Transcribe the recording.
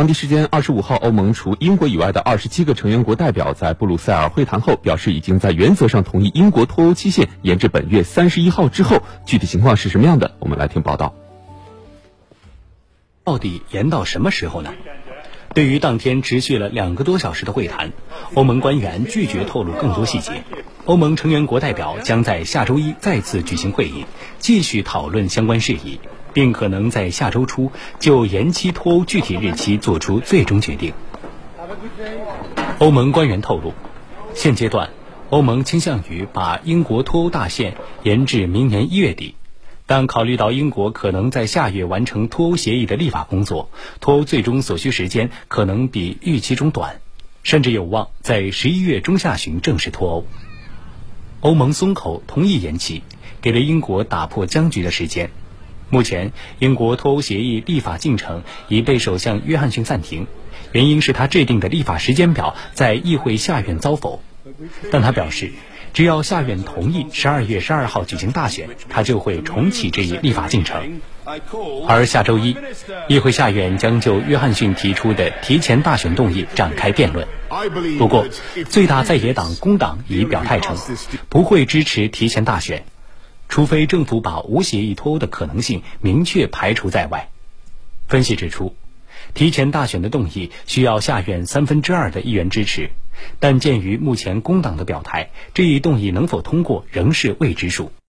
当地时间二十五号，欧盟除英国以外的二十七个成员国代表在布鲁塞尔会谈后表示，已经在原则上同意英国脱欧期限延至本月三十一号之后。具体情况是什么样的？我们来听报道。到底延到什么时候呢？对于当天持续了两个多小时的会谈，欧盟官员拒绝透露更多细节。欧盟成员国代表将在下周一再次举行会议，继续讨论相关事宜。并可能在下周初就延期脱欧具体日期作出最终决定。欧盟官员透露，现阶段欧盟倾向于把英国脱欧大限延至明年一月底，但考虑到英国可能在下月完成脱欧协议的立法工作，脱欧最终所需时间可能比预期中短，甚至有望在十一月中下旬正式脱欧。欧盟松口同意延期，给了英国打破僵局的时间。目前，英国脱欧协议立法进程已被首相约翰逊暂停，原因是他制定的立法时间表在议会下院遭否。但他表示，只要下院同意十二月十二号举行大选，他就会重启这一立法进程。而下周一，议会下院将就约翰逊提出的提前大选动议展开辩论。不过，最大在野党工党已表态称，不会支持提前大选。除非政府把无协议脱欧的可能性明确排除在外。分析指出，提前大选的动议需要下院三分之二的议员支持，但鉴于目前工党的表态，这一动议能否通过仍是未知数。